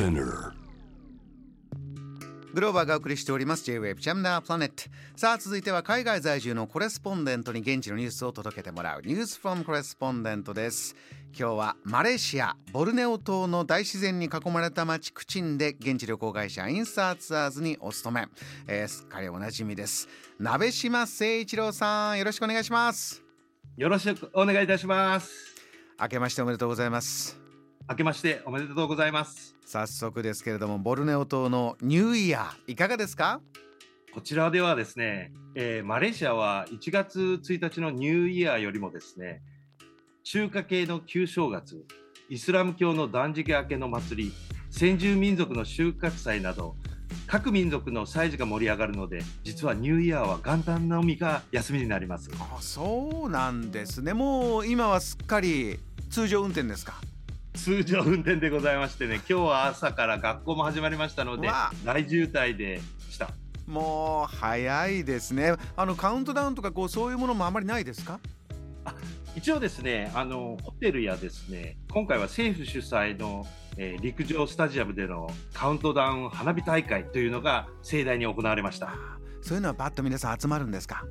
Spinner. グローバーがお送りしております。J-Wave ジャムナープラネットさあ続いては海外在住のコレスポンデントに現地のニュースを届けてもらう。ニュースフォームコレスポンデントです。今日はマレーシアボルネオ島の大自然に囲まれた町クチンで現地旅行会社インサーツアーズにお勤め、えー、すっかりおなじみです。鍋島誠一郎さんよろしくお願いします。よろしくお願いいたします。明けましておめでとうございます明けましておめでとうございます。早速ですけれどもボルネオ島のニューイヤーいかがですか？こちらではですね、えー、マレーシアは1月1日のニューイヤーよりもですね中華系の旧正月イスラム教の断食明けの祭り先住民族の収穫祭など各民族の祭事が盛り上がるので実はニューイヤーは元旦のみが休みになります。あそうなんですね。もう今はすっかり通常運転ですか？通常運転でございましてね今日は朝から学校も始まりましたので大渋滞でした。もう早いですね。あのカウントダウンとかこうそういうものもあまりないですか？あ一応ですねあのホテルやですね今回は政府主催の、えー、陸上スタジアムでのカウントダウン花火大会というのが盛大に行われました。そういうのはバッと皆さん集まるんですか？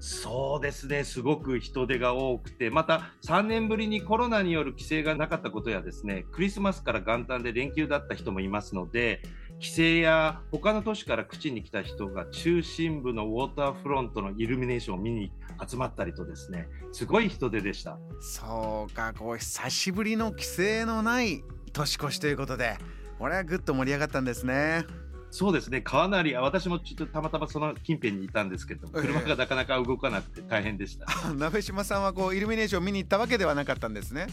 そうですね、すごく人手が多くて、また3年ぶりにコロナによる規制がなかったことやですね、クリスマスから元旦で連休だった人もいますので、帰省や他の都市から口に来た人が中心部のウォーターフロントのイルミネーションを見に集まったりとですね、すごい人手でした。そうか、こう久しぶりの規制のない年越しということで、これはぐっと盛り上がったんですね。そうですね、かなり、私もちょっとたまたまその近辺にいたんですけど、車がなかなか動かなくて大変でした。えー、鍋島さんはこうイルミネーション見に行ったわけではなかったんですね。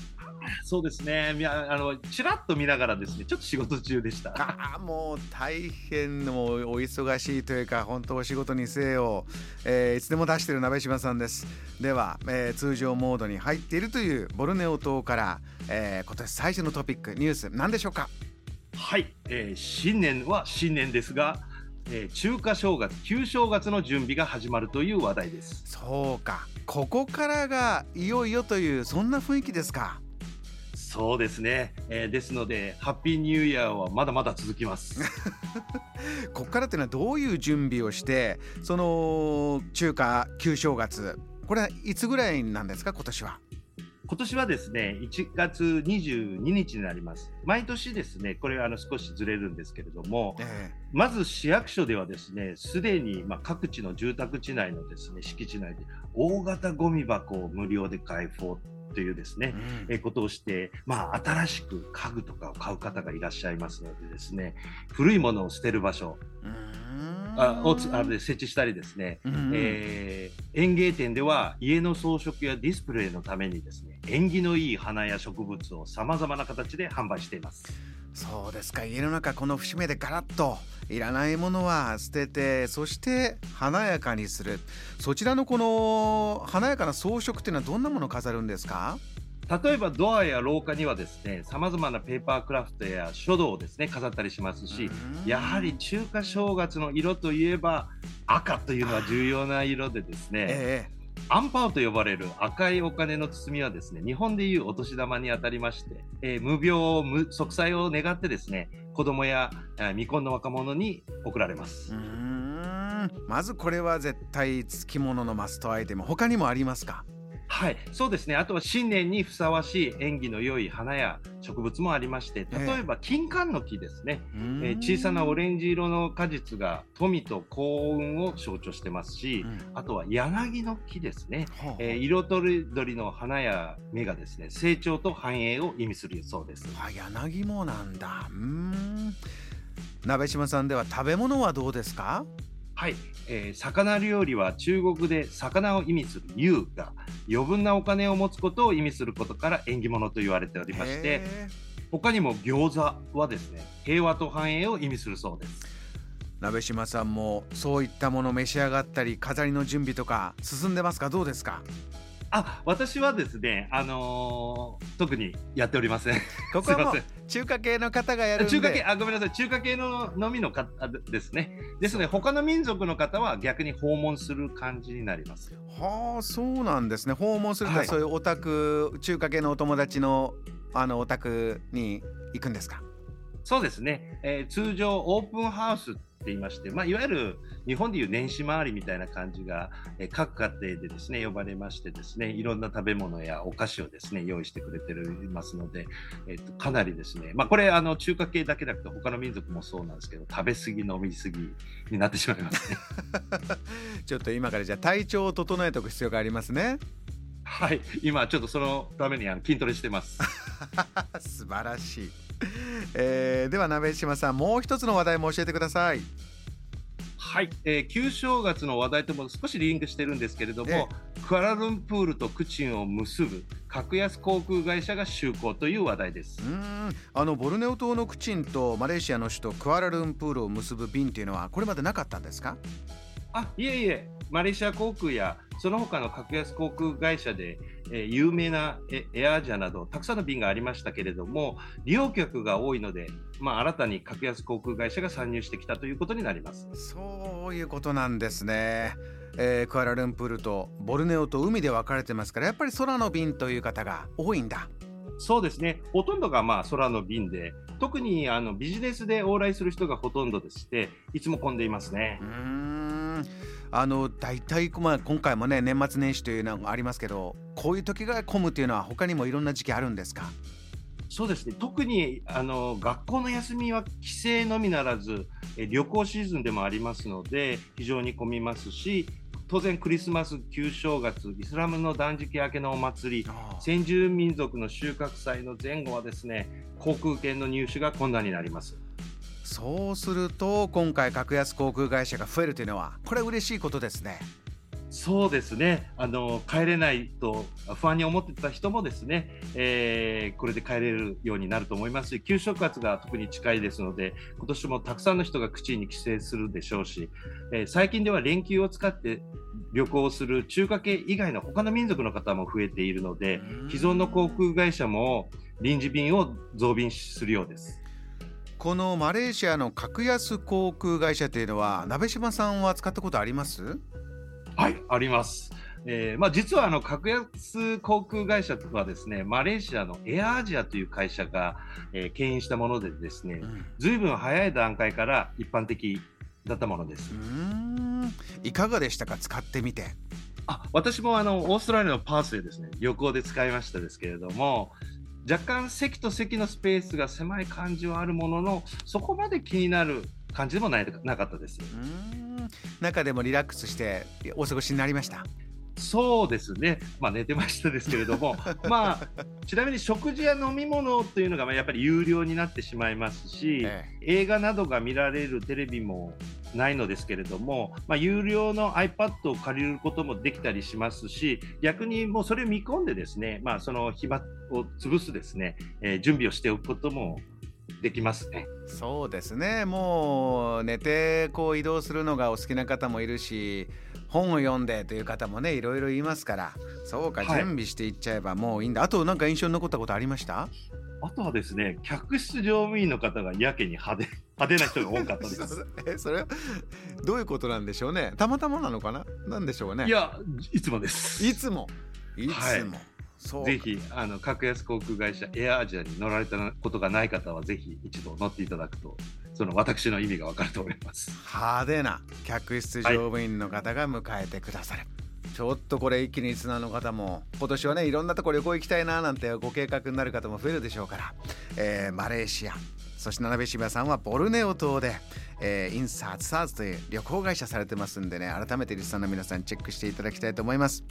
そうですね、あのちらっと見ながらですね、ちょっと仕事中でした。あもう大変もうお忙しいというか、本当お仕事にせよ、えー、いつでも出している鍋島さんです。では、えー、通常モードに入っているというボルネオ島から、えー、今年最初のトピックニュース何でしょうか？はい、えー、新年は新年ですが、えー、中華正月旧正月の準備が始まるという話題です。そうか。ここからがいよいよというそんな雰囲気ですか。そうですね、えー、ですのでハッピーニューイヤーはまだまだ続きます。ここからっていうのはどういう準備をしてその中華旧正月これはいつぐらいなんですか今年は？今年はですね、1月22日になります。毎年ですね、これあの少しずれるんですけれども、えー、まず市役所ではですね、すでにま各地の住宅地内のですね、敷地内で大型ゴミ箱を無料で開放というですね、うん、えことをして、まあ、新しく家具とかを買う方がいらっしゃいますのでですね、古いものを捨てる場所、あをあで設置したりですね、うん、えー、園芸店では家の装飾やディスプレイのためにですね縁起のいい花や植物をさまざまな形で販売しています。そうですか。家の中この節目でガラッといらないものは捨ててそして華やかにする。そちらのこの華やかな装飾っていうのはどんなものを飾るんですか？例えばドアや廊下にはですねさまざまなペーパークラフトや書道をですね飾ったりしますしやはり中華正月の色といえば赤というのは重要な色でですね、えアンパウと呼ばれる赤いお金の包みはですね日本でいうお年玉にあたりまして、えー、無病無息災を願ってですね子供や未婚の若者に贈られます。まずこれは絶対付き物のマストアイテム他にもありますか？はい、そうですね。あとは新年にふさわしい縁起の良い花や植物もありまして、例えば金柑の木ですね。えー、小さなオレンジ色の果実が富と幸運を象徴してますし、うん、あとは柳の木ですね。えー、色とりどりの花や芽がですね、成長と繁栄を意味するそうです。あ、柳もなんだ。うん。鍋島さんでは食べ物はどうですか？はい、えー、魚料理は中国で魚を意味する「優」が余分なお金を持つことを意味することから縁起物と言われておりまして他にも餃子はですね平和と繁栄を意味するそうです。鍋島さんもそういったもの召し上がったり飾りの準備とか進んでますか？どうですか？あ、私はですね、あのー、特にやっておりません。ここは中華系の方がやる中華系、あ、ごめんなさい、中華系ののみの方ですね。ですね、他の民族の方は逆に訪問する感じになります。はあ、そうなんですね。訪問すると、はい、そういうお宅、中華系のお友達のあのお宅に行くんですか？そうですね、えー、通常オープンハウスって言いまして、まあ、いわゆる日本でいう年始回りみたいな感じが、えー、各家庭でですね呼ばれましてですねいろんな食べ物やお菓子をですね用意してくれていますので、えーと、かなりですね、まあ、これあの中華系だけなくて他の民族もそうなんですけど食べ過ぎ飲み過ぎになってしまいますね。ちょっと今からじゃあ体調を整えておく必要がありますねはい。今ちょっとそのためにあの筋トレしてます。素晴らしい。えー、では鍋島さんもう一つの話題も教えてください。はい、えー、旧正月の話題とも少しリンクしてるんですけれども、クアラルンプールとクチンを結ぶ格安航空会社が就航という話題です。うん。あのボルネオ島のクチンとマレーシアの首都クアラルンプールを結ぶ便というのはこれまでなかったんですか？あいえいえマレーシア航空やその他の格安航空会社で、えー、有名なエアアジアなどたくさんの便がありましたけれども利用客が多いので、まあ、新たに格安航空会社が参入してきたということになりますそういうことなんですね。えー、クアラルンプールとボルネオと海で分かれてますからやっぱり空の便という方が多いんだ。そうですね。ほとんどがまあ空の便で特にあのビジネスで往来する人がほとんどでしていつも混んでいますね。うん。あの大体、まあ、今回もね年末年始というのがありますけどこういう時が混むというのは他にもいろんな時期あるんですか？そうですね。特にあの学校の休みは帰省のみならず旅行シーズンでもありますので非常に混みますし当然クリスマス旧正月イスラムの断食明けのお祭り先住民族の収穫祭の前後はですね航空券の入手が困難になります。そうすると今回格安航空会社が増えるというのはこれ嬉しいことですねそうですね。あの帰れないと不安に思ってた人もですね、えー、これで帰れるようになると思いますし給食活が特に近いですので今年もたくさんの人が口に帰省するでしょうし、えー、最近では連休を使って旅行する中華系以外の他の民族の方も増えているので既存の航空会社も臨時便を増便するようです。このマレーシアの格安航空会社というのは鍋島さんは使ったことあります？はいあります。えーまあ、実はあの格安航空会社とはですねマレーシアのエアアジアという会社が、えー、牽引したものでですね、うん、ずいぶん早い段階から一般的だったものです。いかがでしたか？使ってみて。あ私もあのオーストラリアのパースでですね旅行で使いましたですけれども若干席と席のスペースが狭い感じはあるもののそこまで気になる感じでもないなかったです中でもリラックスしてお過ごしになりました？そうですね、まあ、寝てましたですけれども、まあ、ちなみに食事や飲み物というのがやっぱり有料になってしまいますし、ええ、映画などが見られるテレビもないのですけれども、まあ、有料の iPad を借りることもできたりしますし逆にもうそれを見込んでですね、まあ、その暇を潰すですね、えー、準備をしておくこともできますね。そうですね。もう寝てこう移動するのがお好きな方もいるし本を読んでという方もねいろいろ言いますからそうか、準備していっちゃえばもういいんだ。あとなんか印象に残ったことありました？あとはですね客室乗務員の方がやけに派手派手な人が多かったです。え それどういうことなんでしょうね。たまたまなのかな？なんでしょうね。いやいつもです。いつも。いつも、はいぜひあの格安航空会社エアアジアに乗られたことがない方はぜひ一度乗っていただくとその私の意味がわかると思います。派手な客室乗務員の方が迎えてくださる、はい、ちょっとこれ一気にリスナーの方も今年はねいろんなとこ旅行行きたいななんてご計画になる方も増えるでしょうから、えー、マレーシアそして七部渋谷さんはボルネオ島で、えー、インサーツサーズという旅行会社されてますんでね改めてリスナーの皆さんチェックしていただきたいと思います。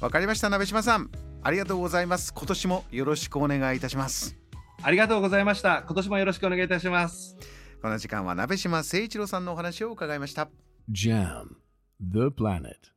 わかりました鍋島さんありがとうございます。今年もよろしくお願いいたします。ありがとうございました。今年もよろしくお願いいたします。この時間は鍋島誠一郎さんのお話を伺いました。JAM The Planet